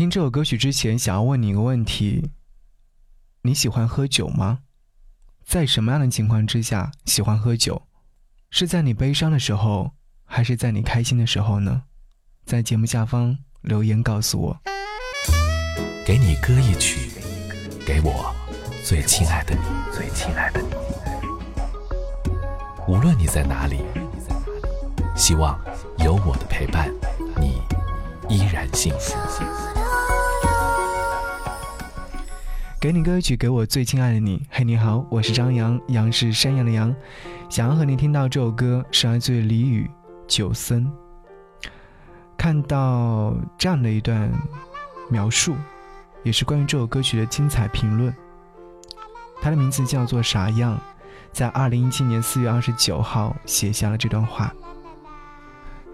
听这首歌曲之前，想要问你一个问题：你喜欢喝酒吗？在什么样的情况之下喜欢喝酒？是在你悲伤的时候，还是在你开心的时候呢？在节目下方留言告诉我。给你歌一曲，给我最亲爱的你，最亲爱的你。无论你在哪里，希望有我的陪伴，你依然幸福。给你歌曲，给我最亲爱的你。嘿，你好，我是张扬，杨是山羊的羊。想要和你听到这首歌，是来自于李宇《九森》。看到这样的一段描述，也是关于这首歌曲的精彩评论。他的名字叫做啥样，在二零一七年四月二十九号写下了这段话。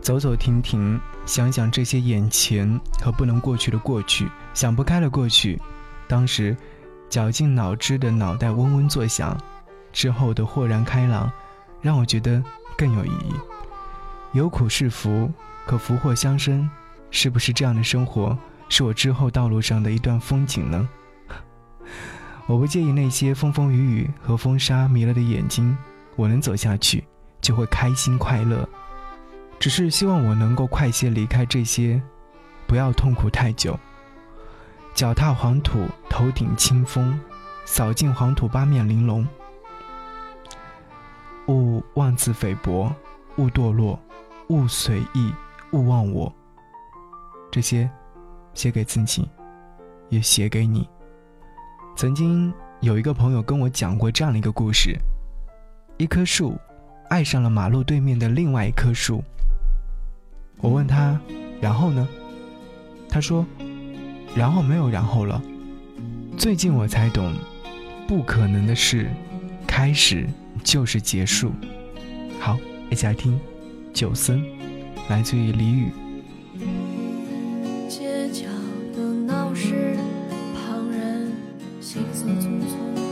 走走停停，想想这些眼前和不能过去的过去，想不开的过去，当时。绞尽脑汁的脑袋嗡嗡作响，之后的豁然开朗，让我觉得更有意义。有苦是福，可福祸相生，是不是这样的生活是我之后道路上的一段风景呢？我不介意那些风风雨雨和风沙迷了的眼睛，我能走下去就会开心快乐。只是希望我能够快些离开这些，不要痛苦太久。脚踏黄土，头顶清风，扫尽黄土八面玲珑。勿妄自菲薄，勿堕落，勿随意，勿忘我。这些，写给自己，也写给你。曾经有一个朋友跟我讲过这样的一个故事：一棵树，爱上了马路对面的另外一棵树。我问他，然后呢？他说。然后没有然后了。最近我才懂，不可能的事，开始就是结束。好，一起来听《九森》，来自于李宇。街角的闹市，旁人行色匆匆。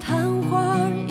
昙花